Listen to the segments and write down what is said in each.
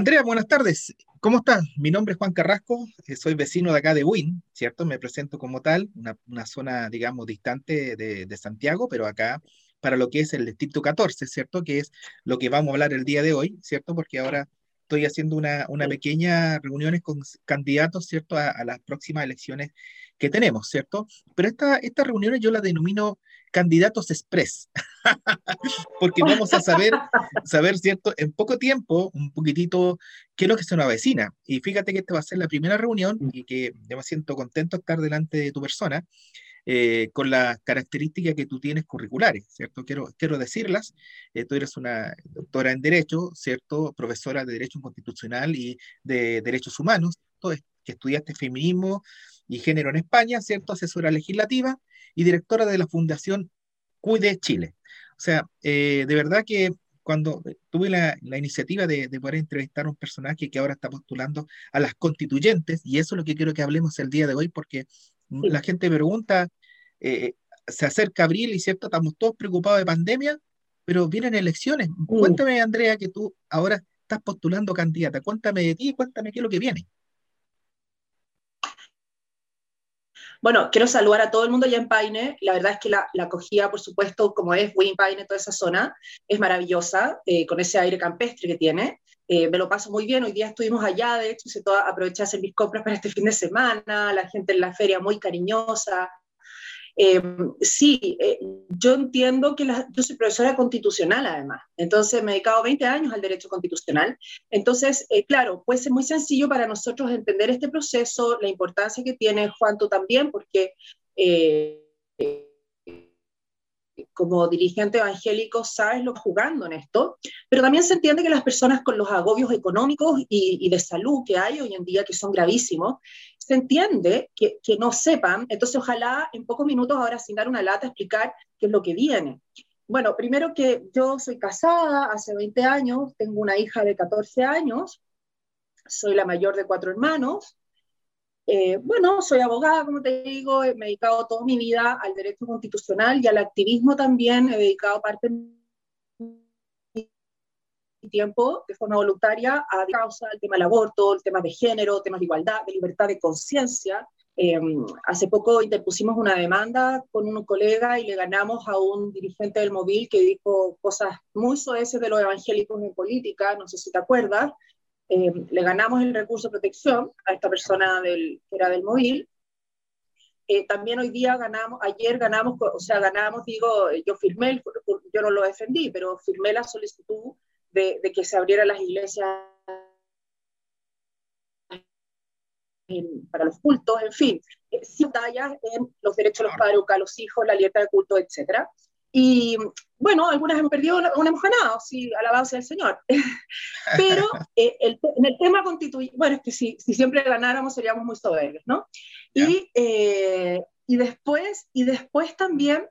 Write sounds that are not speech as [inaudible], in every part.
Andrea, buenas tardes. ¿Cómo estás? Mi nombre es Juan Carrasco, eh, soy vecino de acá de Win, ¿cierto? Me presento como tal, una, zona, digamos, distante de, Santiago, pero acá para lo que es el distrito 14, ¿cierto? Que es lo que vamos a hablar el día de hoy, ¿cierto? Porque ahora estoy haciendo una, una pequeña reuniones con candidatos, ¿cierto? A, a, las próximas elecciones que tenemos, ¿cierto? Pero esta, estas reuniones yo las denomino candidatos express, [laughs] porque vamos a saber, saber, ¿cierto? En poco tiempo, un poquitito, qué es lo que se nos avecina. Y fíjate que esta va a ser la primera reunión mm. y que yo me siento contento de estar delante de tu persona. Eh, con las características que tú tienes curriculares, ¿cierto? Quiero, quiero decirlas, eh, tú eres una doctora en Derecho, ¿cierto? Profesora de Derecho Constitucional y de Derechos Humanos, que estudiaste feminismo y género en España, ¿cierto? Asesora legislativa, y directora de la Fundación Cuide Chile. O sea, eh, de verdad que cuando tuve la, iniciativa de, poder entrevistar a un personaje que ahora está postulando a las constituyentes, y eso es lo que quiero que hablemos el día de hoy, porque la gente pregunta, eh, se acerca abril y cierto, estamos todos preocupados de pandemia, pero vienen elecciones. Cuéntame, Andrea, que tú ahora estás postulando candidata. Cuéntame de ti, cuéntame qué es lo que viene. Bueno, quiero saludar a todo el mundo ya en Paine. La verdad es que la, acogida, por supuesto, como es Win Paine, toda esa zona, es maravillosa, eh, con ese aire campestre que tiene. Eh, me lo paso muy bien. Hoy día estuvimos allá, de hecho, se aproveché a hacer mis compras para este fin de semana. La gente en la feria muy cariñosa. Eh, sí, eh, yo entiendo que yo soy profesora constitucional además, entonces me he dedicado 20 años al derecho constitucional. Entonces, eh, claro, puede ser muy sencillo para nosotros entender este proceso, la importancia que tiene, Juan, tú también, porque como dirigente evangélico sabes lo jugando en esto, pero también se entiende que las personas con los agobios económicos y, y de salud que hay hoy en día, que son gravísimos, se entiende que, que, no sepan, entonces ojalá en pocos minutos, ahora sin dar una lata, explicar qué es lo que viene. Bueno, primero que yo soy casada hace 20 años, tengo una hija de 14 años, soy la mayor de cuatro hermanos, eh, bueno, soy abogada, como te digo, me he dedicado toda mi vida al derecho constitucional y al activismo también, he dedicado parte tiempo de forma voluntaria a causa el tema del aborto, el tema de género, temas de igualdad, de libertad de conciencia. Em, hace poco interpusimos una demanda con un colega y le ganamos a un dirigente del móvil que dijo cosas muy soeces de los evangélicos en política, no sé si te acuerdas. Em, le ganamos el recurso de protección a esta persona del, que era del móvil. Eh, también hoy día ganamos, ayer ganamos, o sea, ganamos, digo, yo firmé, yo no lo defendí, pero firmé la solicitud de, que se abrieran las iglesias para los cultos, en fin, eh, sin tallas en los derechos de los padres, a los hijos, la libertad de culto, etc. Y bueno, algunas hemos perdido, una hemos ganado, sí, alabado sea el Señor. [laughs] Pero eh, en el tema constituyente, bueno, es que si, si, siempre ganáramos seríamos muy soberbios, ¿no? Y, eh, y, después, y después también,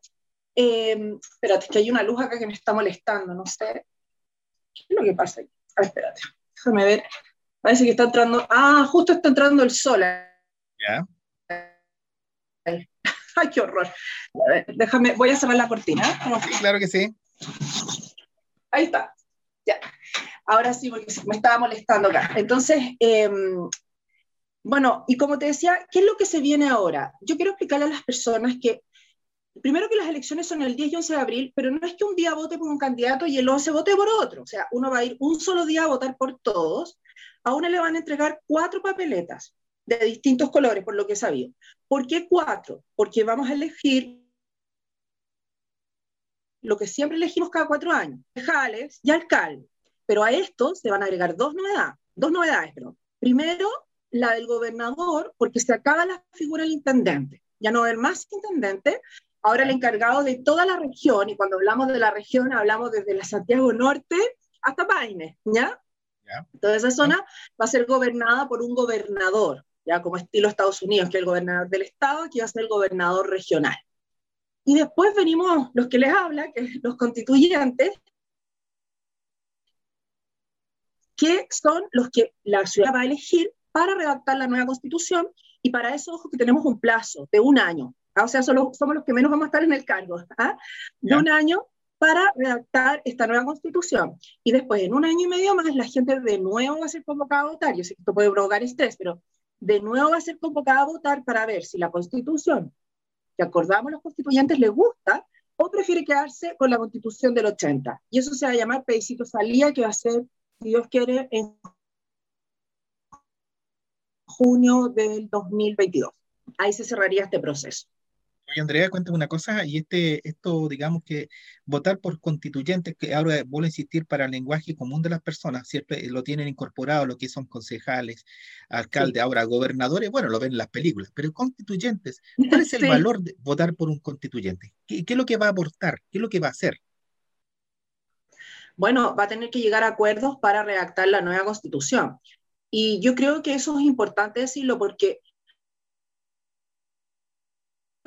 espérate, que hay una luz acá que me está molestando, no sé. ¿Qué es lo que pasa aquí? A ver, espérate, déjame ver. Parece que está entrando. Ah, justo está entrando el sol. Ya. [laughs] Ay, qué horror. A ver, déjame, voy a cerrar la cortina. Sí, claro que sí. Ahí está. Ya. Ahora sí, porque me estaba molestando acá. Entonces, em, bueno, y como te decía, ¿qué es lo que se viene ahora? Yo quiero explicarle a las personas que primero que las elecciones son el 10 y 11 de abril, pero no es que un día vote por un candidato y el 11 vote por otro. O sea, uno va a ir un solo día a votar por todos. A uno le van a entregar cuatro papeletas de distintos colores, por lo que he sabido. ¿Por qué cuatro? Porque vamos a elegir lo que siempre elegimos cada cuatro años, concejales y alcaldes. Pero a esto se van a agregar dos novedades, dos novedades, pero Primero, la del gobernador, porque se acaba la figura del intendente. Ya no va a haber más intendente, ahora el encargado de toda la región, y cuando hablamos de la región hablamos desde la Santiago Norte hasta Paine, ¿ya? Toda esa zona va a ser gobernada por un gobernador, ya como estilo Estados Unidos, que es el gobernador del estado, que va a ser el gobernador regional. Y después venimos los que les habla, que los constituyentes, que son los que la ciudad va a elegir para redactar la nueva constitución, y para eso, ojo, que tenemos un plazo de un año, o sea, solo, somos los que menos vamos a estar en el cargo, ¿ah? de un año para redactar esta nueva constitución. Y después, en un año y medio más, la gente de nuevo va a ser convocada a votar. Yo sé que esto puede provocar estrés, pero de nuevo va a ser convocada a votar para ver si la constitución que acordamos los constituyentes le gusta o prefiere quedarse con la constitución del 80. Y eso se va a llamar Pedicito Salía, que va a ser, si Dios quiere, en junio del 2022. Ahí se cerraría este proceso. Oye, Andrea, cuéntame una cosa, y este, esto, digamos que votar por constituyentes, que ahora vuelvo a insistir para el lenguaje común de las personas, siempre lo tienen incorporado lo que son concejales, alcaldes, ahora gobernadores, bueno, lo ven en las películas, pero constituyentes, ¿cuál es el [laughs] valor de votar por un constituyente? ¿Qué, ¿Qué es lo que va a aportar? ¿Qué es lo que va a hacer? Bueno, va a tener que llegar a acuerdos para redactar la nueva constitución. Y yo creo que eso es importante decirlo porque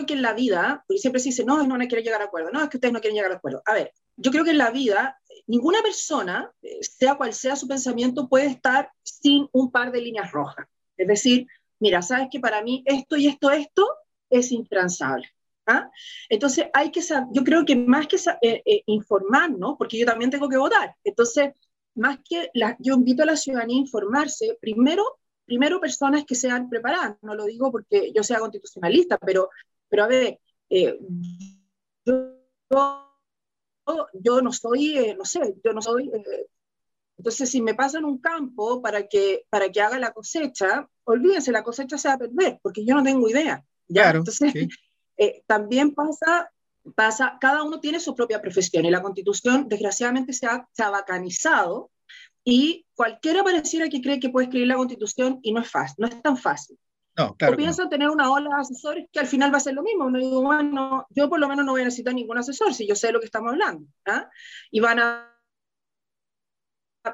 que en la vida, porque siempre se dice, no, no, no quiere llegar a acuerdo, no, es que ustedes no quieren llegar a acuerdo. A ver, yo creo que en la vida, ninguna persona, eh, sea cual sea su pensamiento, puede estar sin un par de líneas rojas. Es decir, mira, sabes que para mí esto y esto, esto es intransable. ¿ah? Entonces, hay que saber, yo creo que más que eh, eh, informarnos, porque yo también tengo que votar, entonces, más que la, yo invito a la ciudadanía a informarse, primero primero personas que sean preparadas, no lo digo porque yo sea constitucionalista, pero pero a ver, eh, yo, yo, no soy, eh, no sé, yo no soy... Eh, entonces, si me pasan un campo para que, para que haga la cosecha, olvídense, la cosecha se va a perder, porque yo no tengo idea. Claro, Entonces, [laughs] también pasa, pasa, cada uno tiene su propia profesión y la constitución, desgraciadamente, se ha, se ha bacanizado y cualquiera pareciera que cree que puede escribir la constitución y no es fácil, no es tan fácil. No, claro. Yo pienso tener una ola de asesores que al final va a ser lo mismo. Uno digo, bueno, yo por lo menos no voy a necesitar ningún asesor si yo sé lo que estamos hablando. ¿ah? Y van a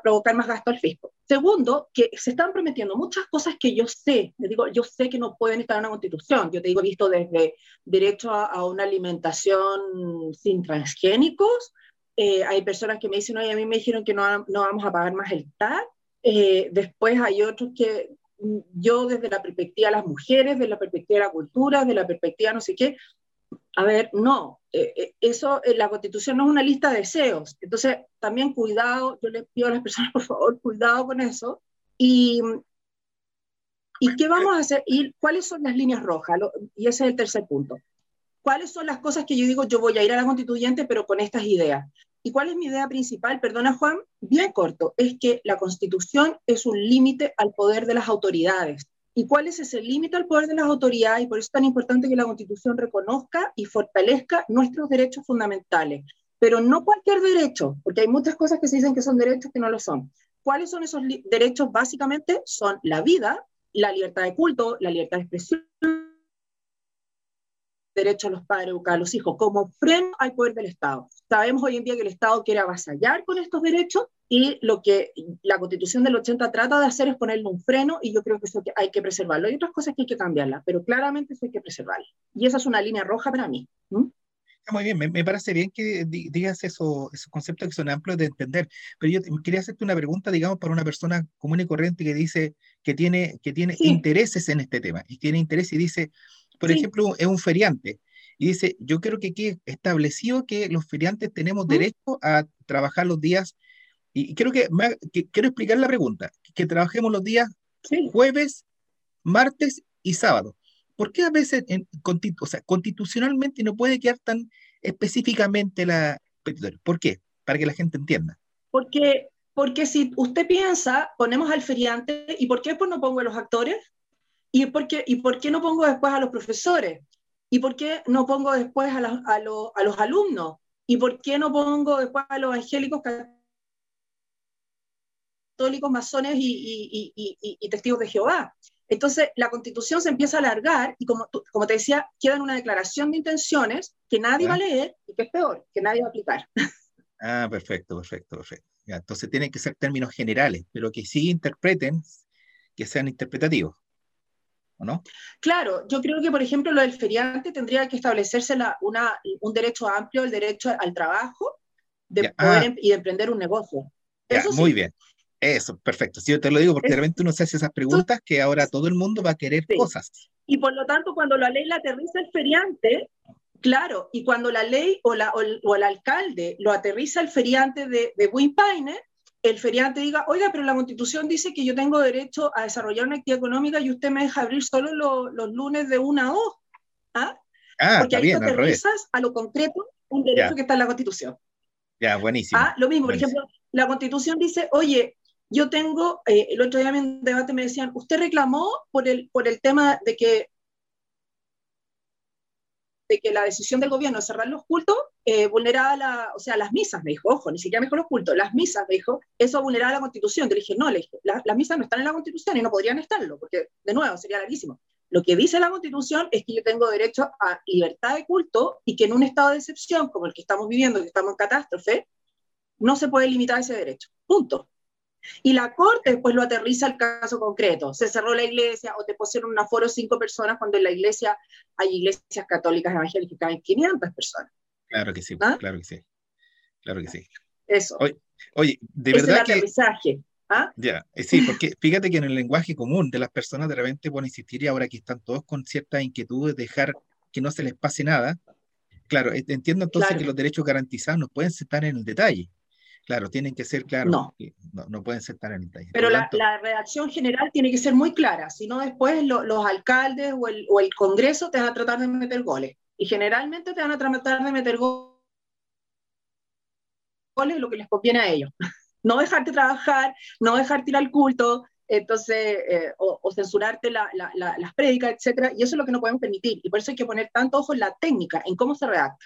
provocar más gasto al fisco. Segundo, que se están prometiendo muchas cosas que yo sé, les digo, yo sé que no pueden estar en una constitución. Yo te digo, visto desde derecho a, una alimentación sin transgénicos, eh, hay personas que me dicen, oye, a mí me dijeron que no, no vamos a pagar más el TAC, eh, después hay otros que yo desde la perspectiva de las mujeres, desde la perspectiva de la cultura, de la perspectiva no sé qué, a ver, no, eh, eh, eso, eh, la constitución no es una lista de deseos, entonces también cuidado, yo le pido a las personas, [laughs] por favor, cuidado con eso, y, ¿y qué vamos a hacer? ¿Y cuáles son las líneas rojas? y ese es el tercer punto. ¿Cuáles son las cosas que yo digo, yo voy a ir a la constituyente, pero con estas ideas? ¿Y cuál es mi idea principal? Perdona, Juan, bien corto, es que la constitución es un límite al poder de las autoridades. ¿Y cuál es ese límite al poder de las autoridades? Y por eso es tan importante que la constitución reconozca y fortalezca nuestros derechos fundamentales. Pero no cualquier derecho, porque hay muchas cosas que se dicen que son derechos que no lo son. ¿Cuáles son esos derechos? Básicamente son la vida, la libertad de culto, la libertad de expresión, derecho a los padres a educar a los hijos, como freno al poder del Estado. Sabemos hoy en día que el Estado quiere avasallar con estos derechos y lo que la Constitución del 80 trata de hacer es ponerle un freno y yo creo que eso hay que preservarlo. Hay otras cosas que hay que cambiarlas, pero claramente eso hay que preservarlo. Y esa es una línea roja para mí. Muy bien, me, parece bien que digas eso, esos conceptos que son amplios de entender, pero yo quería hacerte una pregunta, digamos, para una persona común y corriente que dice que tiene, que tiene intereses en este tema y tiene interés y dice, por ejemplo, es un feriante y dice, yo creo que aquí establecido que los feriantes tenemos derecho a trabajar los días, y creo que, quiero explicar la pregunta, que trabajemos los días jueves, martes y sábado. ¿Por qué a veces, en, o sea, constitucionalmente no puede quedar tan específicamente la petitoria? ¿Por qué? Para que la gente entienda. Porque, porque si usted piensa, ponemos al feriante, ¿y por qué pues no pongo a los actores? ¿Y por, qué, ¿Y por qué no pongo después a los profesores? ¿Y por qué no pongo después a, a, a los alumnos? ¿Y por qué no pongo después a los evangélicos católicos, masones y, y, y, testigos de Jehová? Entonces, la constitución se empieza a alargar y, como, como te decía, queda en una declaración de intenciones que nadie va a leer y que es peor, que nadie va a aplicar. [laughs] Ah, perfecto, perfecto, perfecto. entonces tienen que ser términos generales, pero que sí interpreten, que sean interpretativos no? Claro, yo creo que, por ejemplo, lo del feriante tendría que establecerse una, un derecho amplio, el derecho al trabajo de poder ah. em, y de emprender un negocio. muy bien. Eso, perfecto. Sí, yo te lo digo porque de repente uno se hace esas preguntas que ahora todo el mundo va a querer cosas. Y por lo tanto, cuando la ley la aterriza el feriante, Claro, y cuando la ley o, la, o, el, alcalde lo aterriza el feriante de, de el feriante diga, oiga, pero la constitución dice que yo tengo derecho a desarrollar una actividad económica y usted me deja abrir solo los lunes de una a dos. ¿Ah? ah Porque ahí aterrizas a lo concreto un derecho que está en la constitución. Ya, buenísimo. Ah, lo mismo, por ejemplo, la constitución dice, oye, yo tengo, eh, el otro día en un debate me decían, usted reclamó por el, por el tema de que de que la decisión del gobierno de cerrar los cultos eh, vulneraba la, o sea, las misas, me dijo, ojo, ni siquiera me dijo los cultos, las misas, me dijo, eso vulneraba la constitución. Yo le dije, no, le dije, las misas no están en la constitución y no podrían estarlo, porque, de nuevo, sería larguísimo. Lo que dice la constitución es que yo tengo derecho a libertad de culto y que en un estado de excepción como el que estamos viviendo, que estamos en catástrofe, no se puede limitar ese derecho. Punto. Y la corte después lo aterriza al caso concreto. Se cerró la iglesia o te pusieron un aforo cinco personas cuando en la iglesia hay iglesias católicas evangélicas que caben 500 personas. Claro que sí, ¿Ah? claro que sí. Claro que sí. Eso. Oye, de verdad es el aterrizaje. ¿Ah? Ya, eh, sí, porque fíjate que en el lenguaje común de las personas de repente pueden insistir y ahora que están todos con ciertas inquietudes, dejar que no se les pase nada. Claro, eh, entiendo entonces que los derechos garantizados no pueden estar en el detalle. Claro, tienen que ser claros. No. no, pueden ser tan en detalle. Pero la, redacción general tiene que ser muy clara, si no después los alcaldes o el, o el, Congreso te van a tratar de meter goles. Y generalmente te van a tratar de meter goles lo que les conviene a ellos. [laughs] No dejarte trabajar, no dejarte ir al culto, entonces, eh, o, censurarte la, las prédicas, etcétera, y eso es lo que no podemos permitir. Y por eso hay que poner tanto ojo en la técnica, en cómo se redacta.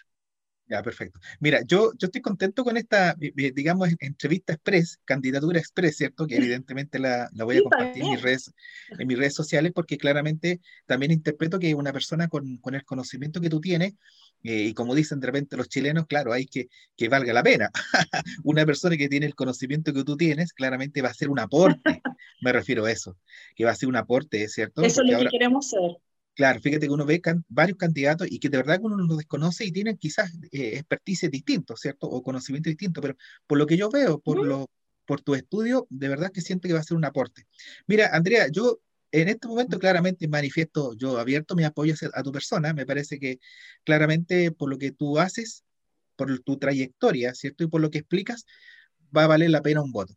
Ya, perfecto. Mira, yo, yo estoy contento con esta, digamos, entrevista express, candidatura express, ¿cierto? Que evidentemente la, la voy a compartir en mis, redes, en mis redes sociales porque claramente también interpreto que una persona con, con el conocimiento que tú tienes, eh, y como dicen de repente los chilenos, claro, hay que que valga la pena. [laughs] una persona que tiene el conocimiento que tú tienes, claramente va a ser un aporte, me refiero a eso, que va a ser un aporte, ¿cierto? Eso es lo que queremos ser. Claro, fíjate que uno ve varios candidatos y que de verdad uno los desconoce y tienen quizás eh, expertise distintos, ¿cierto? O conocimiento distinto, pero por lo que yo veo, por, lo, por tu estudio, de verdad que siento que va a ser un aporte. Mira, Andrea, yo en este momento claramente manifiesto, yo abierto mi apoyo a tu persona, me parece que claramente por lo que tú haces, por tu trayectoria, ¿cierto? Y por lo que explicas, va a valer la pena un voto.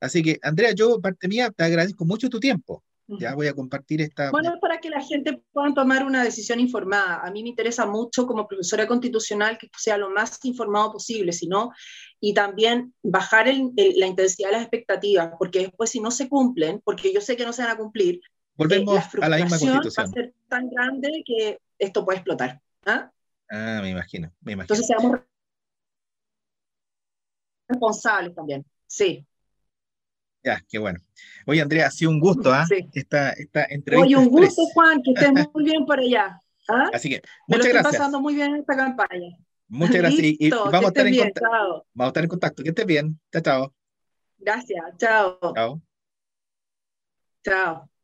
Así que, Andrea, yo, parte mía, te agradezco mucho tu tiempo. Ya voy a compartir esta... Bueno, para que la gente pueda tomar una decisión informada. A mí me interesa mucho como profesora constitucional que sea lo más informado posible, sino y también bajar la intensidad de las expectativas, porque después si no se cumplen, porque yo sé que no se van a cumplir, volvemos eh, a la misma constitución. Va a ser tan grande que esto puede explotar. ¿ah? ah, me imagino, me imagino. Entonces seamos responsables también, sí. Ya, qué bueno. Oye, Andrea, ha sido un gusto, ¿ah? Sí. Esta, esta entrevista. Oye, un gusto, Juan, que estés [laughs] muy bien por allá. ¿ah? Así que, muchas Me lo estoy pasando muy bien en esta campaña. Muchas gracias. y, vamos, a estar en contacto. vamos a estar en contacto. Que estés bien. Chao, chao. Gracias. Chao. Chao. Chao.